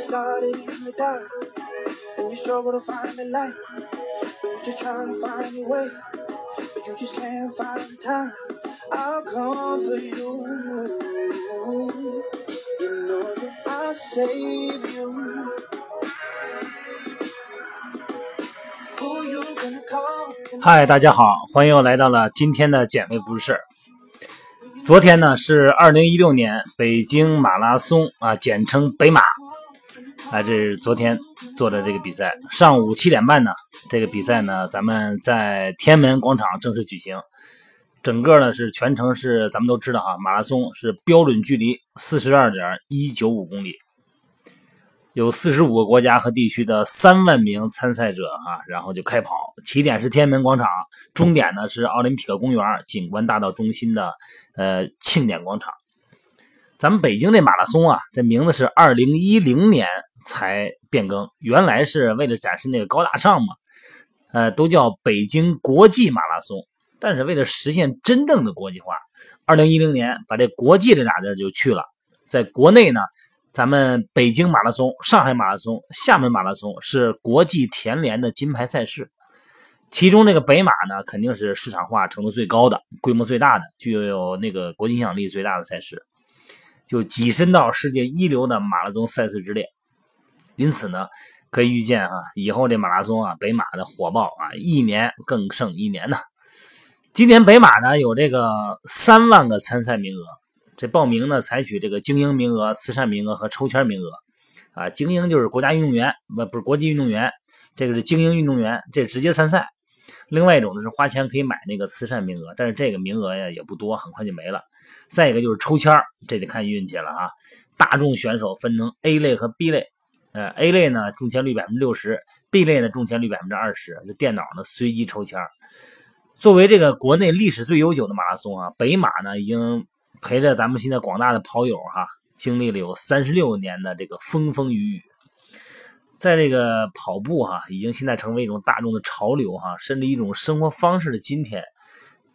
started in the dark and you struggle to find the light. When you're just trying to find your way, but you just can't find the time. I'll come for you. You know that I'll save you. Who you gonna call? 嗨，大家好，欢迎又来到了今天的减肥不是事儿。昨天呢是二零一六年北京马拉松啊，简称北马 啊，这是昨天做的这个比赛。上午七点半呢，这个比赛呢，咱们在天安门广场正式举行。整个呢是全程是咱们都知道哈，马拉松是标准距离四十二点一九五公里。有四十五个国家和地区的三万名参赛者啊，然后就开跑，起点是天安门广场，终点呢是奥林匹克公园景观大道中心的呃庆典广场。咱们北京这马拉松啊，这名字是二零一零年才变更，原来是为了展示那个高大上嘛，呃，都叫北京国际马拉松。但是为了实现真正的国际化，二零一零年把这“国际”这俩字就去了，在国内呢。咱们北京马拉松、上海马拉松、厦门马拉松是国际田联的金牌赛事，其中这个北马呢，肯定是市场化程度最高的、规模最大的、具有那个国际影响力最大的赛事，就跻身到世界一流的马拉松赛事之列。因此呢，可以预见啊，以后这马拉松啊，北马的火爆啊，一年更胜一年呢。今年北马呢，有这个三万个参赛名额。这报名呢，采取这个精英名额、慈善名额和抽签名额，啊，精英就是国家运动员，不不是国际运动员，这个是精英运动员，这直接参赛。另外一种呢是花钱可以买那个慈善名额，但是这个名额呀也不多，很快就没了。再一个就是抽签这得看运气了啊。大众选手分成 A 类和 B 类，呃，A 类呢中签率百分之六十，B 类呢中签率百分之二十，这电脑呢随机抽签作为这个国内历史最悠久的马拉松啊，北马呢已经。陪着咱们现在广大的跑友哈，经历了有三十六年的这个风风雨雨，在这个跑步哈，已经现在成为一种大众的潮流哈，甚至一种生活方式的今天，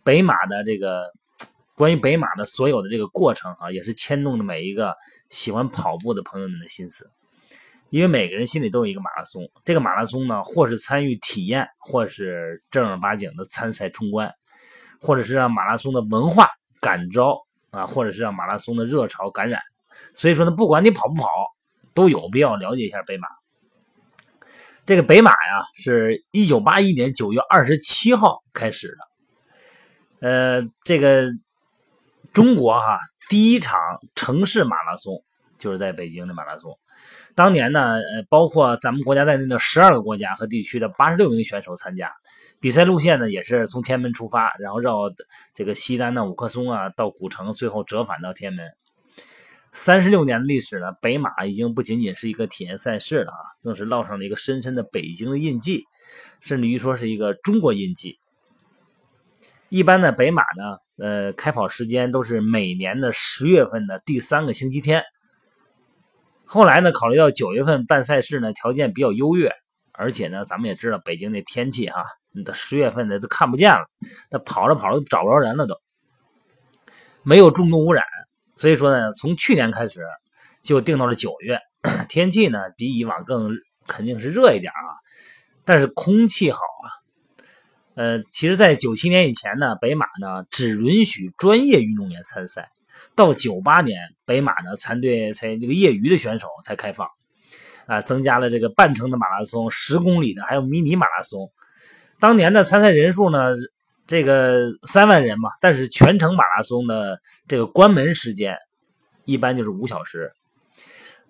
北马的这个关于北马的所有的这个过程啊，也是牵动了每一个喜欢跑步的朋友们的心思，因为每个人心里都有一个马拉松，这个马拉松呢，或是参与体验，或是正儿八经的参赛冲关，或者是让马拉松的文化感召。啊，或者是让马拉松的热潮感染，所以说呢，不管你跑不跑，都有必要了解一下北马。这个北马呀，是一九八一年九月二十七号开始的。呃，这个中国哈第一场城市马拉松就是在北京的马拉松。当年呢，呃，包括咱们国家在内的十二个国家和地区的八十六名选手参加。比赛路线呢，也是从天安门出发，然后绕这个西单的五棵松啊，到古城，最后折返到天安门。三十六年历史呢，北马已经不仅仅是一个体验赛事了啊，更是烙上了一个深深的北京的印记，甚至于说是一个中国印记。一般的北马呢，呃，开跑时间都是每年的十月份的第三个星期天。后来呢，考虑到九月份办赛事呢，条件比较优越，而且呢，咱们也知道北京那天气哈。到十月份的都看不见了，那跑着跑着都找不着人了，都没有重度污染，所以说呢，从去年开始就定到了九月，天气呢比以往更肯定是热一点啊，但是空气好啊。呃，其实，在九七年以前呢，北马呢只允许专业运动员参赛，到九八年，北马呢才对才这个业余的选手才开放，啊，增加了这个半程的马拉松、十公里的，还有迷你马拉松。当年的参赛人数呢，这个三万人嘛，但是全程马拉松的这个关门时间一般就是五小时，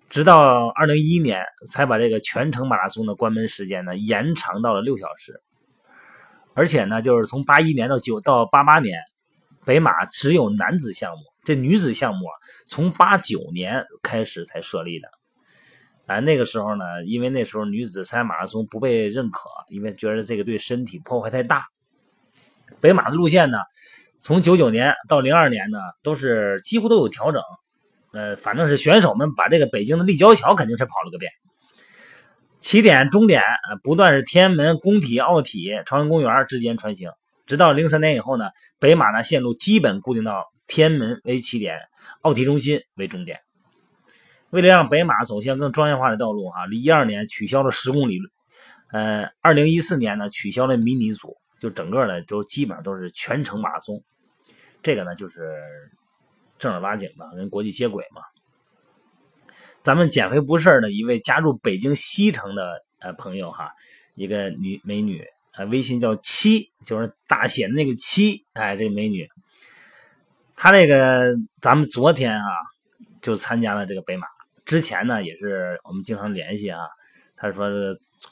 直到二零一一年才把这个全程马拉松的关门时间呢延长到了六小时，而且呢，就是从八一年到九到八八年，北马只有男子项目，这女子项目，从八九年开始才设立的。哎，那个时候呢，因为那时候女子参加马拉松不被认可，因为觉得这个对身体破坏太大。北马的路线呢，从九九年到零二年呢，都是几乎都有调整。呃，反正是选手们把这个北京的立交桥肯定是跑了个遍，起点、终点不断是天安门、工体、奥体、朝阳公园之间穿行，直到零三年以后呢，北马呢线路基本固定到天安门为起点，奥体中心为终点。为了让北马走向更专业化的道路，哈，一二年取消了十公里，呃，二零一四年呢取消了迷你组，就整个的都基本上都是全程马拉松。这个呢就是正儿八经的跟国际接轨嘛。咱们减肥不事儿的一位家住北京西城的呃朋友哈，一个女美女，呃，微信叫七，就是大写的那个七，哎，这美女，她这个咱们昨天啊就参加了这个北马，之前呢也是我们经常联系啊，他说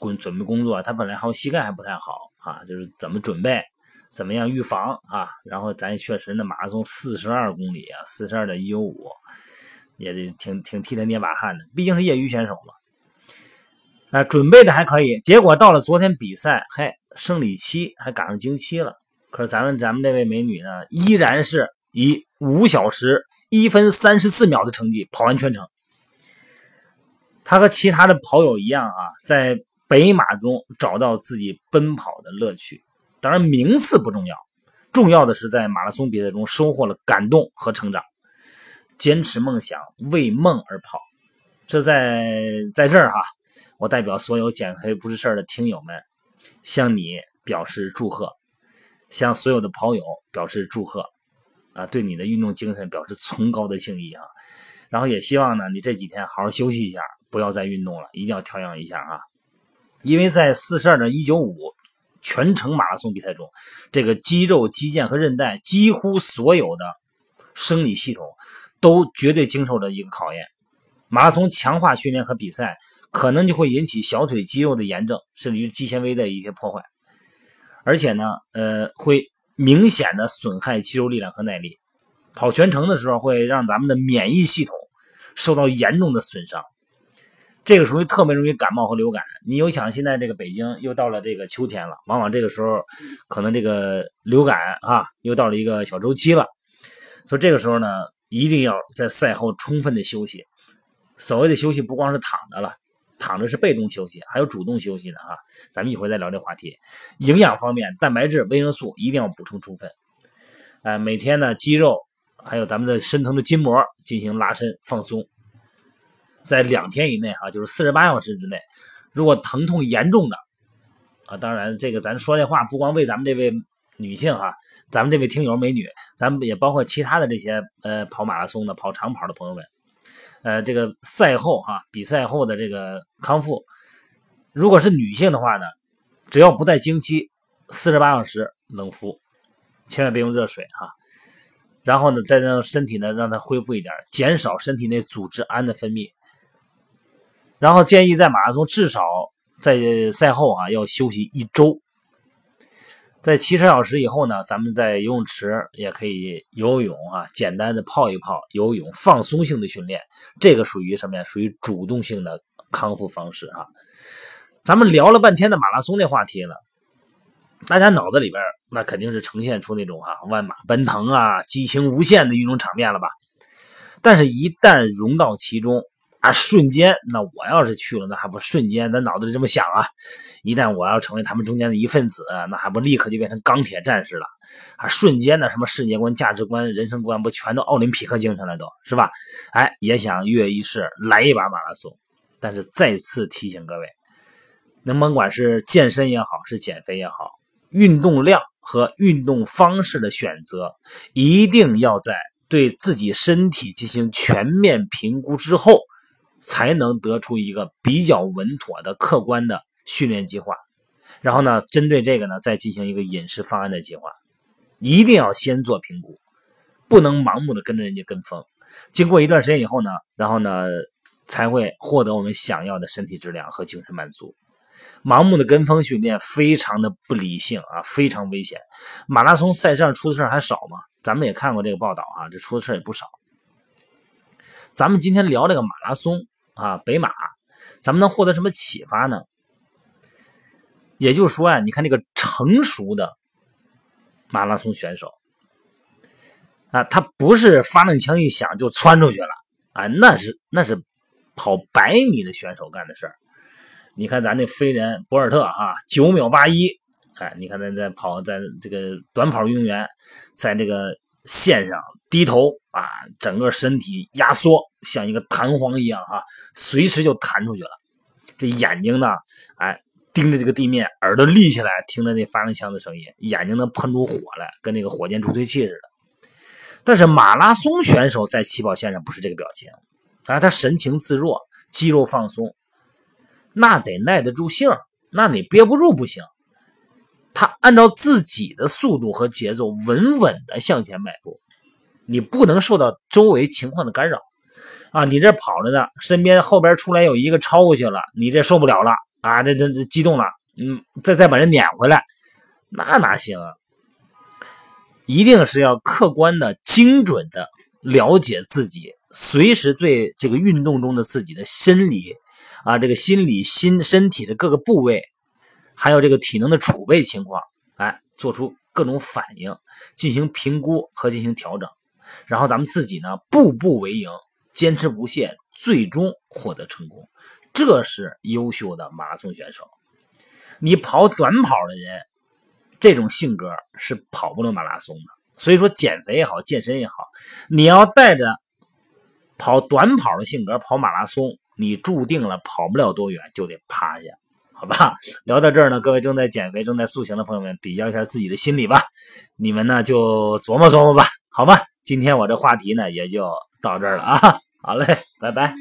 准准备工作，他本来好像膝盖还不太好啊，就是怎么准备，怎么样预防啊，然后咱确实那马拉松四十二公里啊，四十二点一九五。也挺挺替他捏把汗的，毕竟是业余选手嘛。啊，准备的还可以，结果到了昨天比赛，嘿，生理期还赶上经期了。可是咱们咱们这位美女呢，依然是以五小时一分三十四秒的成绩跑完全程。他和其他的跑友一样啊，在北马中找到自己奔跑的乐趣。当然，名次不重要，重要的是在马拉松比赛中收获了感动和成长。坚持梦想，为梦而跑，这在在这儿哈，我代表所有减肥不是事儿的听友们，向你表示祝贺，向所有的跑友表示祝贺，啊，对你的运动精神表示崇高的敬意啊！然后也希望呢，你这几天好好休息一下，不要再运动了，一定要调养一下啊！因为在四十二点一九五全程马拉松比赛中，这个肌肉、肌腱和韧带几乎所有的生理系统。都绝对经受着一个考验，马拉松强化训练和比赛可能就会引起小腿肌肉的炎症，甚至于肌纤维的一些破坏，而且呢，呃，会明显的损害肌肉力量和耐力。跑全程的时候会让咱们的免疫系统受到严重的损伤，这个时候特别容易感冒和流感。你又想现在这个北京又到了这个秋天了，往往这个时候可能这个流感啊又到了一个小周期了，所以这个时候呢。一定要在赛后充分的休息。所谓的休息，不光是躺着了，躺着是被动休息，还有主动休息的啊。咱们一会儿再聊这话题。营养方面，蛋白质、维生素一定要补充充分。哎，每天呢，肌肉还有咱们的深层的筋膜进行拉伸放松。在两天以内哈，就是四十八小时之内，如果疼痛严重的啊，当然这个咱说这话不光为咱们这位。女性哈，咱们这位听友美女，咱们也包括其他的这些呃跑马拉松的、跑长跑的朋友们，呃，这个赛后哈，比赛后的这个康复，如果是女性的话呢，只要不在经期，四十八小时冷敷，千万别用热水哈。然后呢，再让身体呢让它恢复一点，减少身体内组织胺的分泌。然后建议在马拉松至少在赛后啊要休息一周。在七十小时以后呢，咱们在游泳池也可以游泳啊，简单的泡一泡，游泳放松性的训练，这个属于什么呀？属于主动性的康复方式啊。咱们聊了半天的马拉松这话题了，大家脑子里边那肯定是呈现出那种啊万马奔腾啊，激情无限的运动场面了吧？但是，一旦融到其中，啊，瞬间，那我要是去了，那还不瞬间？咱脑子里这么想啊，一旦我要成为他们中间的一份子，那还不立刻就变成钢铁战士了？啊，瞬间的什么世界观、价值观、人生观，不全都奥林匹克精神了，都是吧？哎，也想跃一试，来一把马拉松。但是再次提醒各位，能甭管是健身也好，是减肥也好，运动量和运动方式的选择，一定要在对自己身体进行全面评估之后。才能得出一个比较稳妥的客观的训练计划，然后呢，针对这个呢，再进行一个饮食方案的计划，一定要先做评估，不能盲目的跟着人家跟风。经过一段时间以后呢，然后呢，才会获得我们想要的身体质量和精神满足。盲目的跟风训练非常的不理性啊，非常危险。马拉松赛事上出的事还少吗？咱们也看过这个报道啊，这出的事也不少。咱们今天聊这个马拉松。啊，北马，咱们能获得什么启发呢？也就是说呀，你看这个成熟的马拉松选手啊，他不是发令枪一响就窜出去了啊，那是那是跑百米的选手干的事儿。你看咱那飞人博尔特哈，九秒八一，哎，你看咱在跑在这个短跑运动员在这个线上低头啊，整个身体压缩，像一个弹簧一样哈，随时就弹出去了。这眼睛呢，哎，盯着这个地面，耳朵立起来，听着那发声枪的声音，眼睛能喷出火来，跟那个火箭助推器似的。但是马拉松选手在起跑线上不是这个表情啊，他神情自若，肌肉放松，那得耐得住性，那你憋不住不行。他按照自己的速度和节奏稳稳的向前迈步，你不能受到周围情况的干扰啊！你这跑着呢，身边后边出来有一个超过去了，你这受不了了啊！这这这激动了，嗯，再再把人撵回来，那哪行啊？一定是要客观的、精准的了解自己，随时对这个运动中的自己的心理啊，这个心理、心身体的各个部位。还有这个体能的储备情况，哎，做出各种反应，进行评估和进行调整，然后咱们自己呢步步为营，坚持不懈，最终获得成功，这是优秀的马拉松选手。你跑短跑的人，这种性格是跑不了马拉松的。所以说，减肥也好，健身也好，你要带着跑短跑的性格跑马拉松，你注定了跑不了多远就得趴下。好吧，聊到这儿呢，各位正在减肥、正在塑形的朋友们，比较一下自己的心理吧。你们呢就琢磨琢磨吧，好吧？今天我这话题呢也就到这儿了啊。好嘞，拜拜。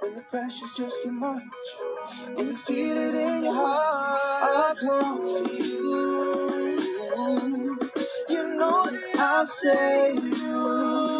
when the pressure's just too much and you feel it in your heart. I come for you. You know that I'll save you.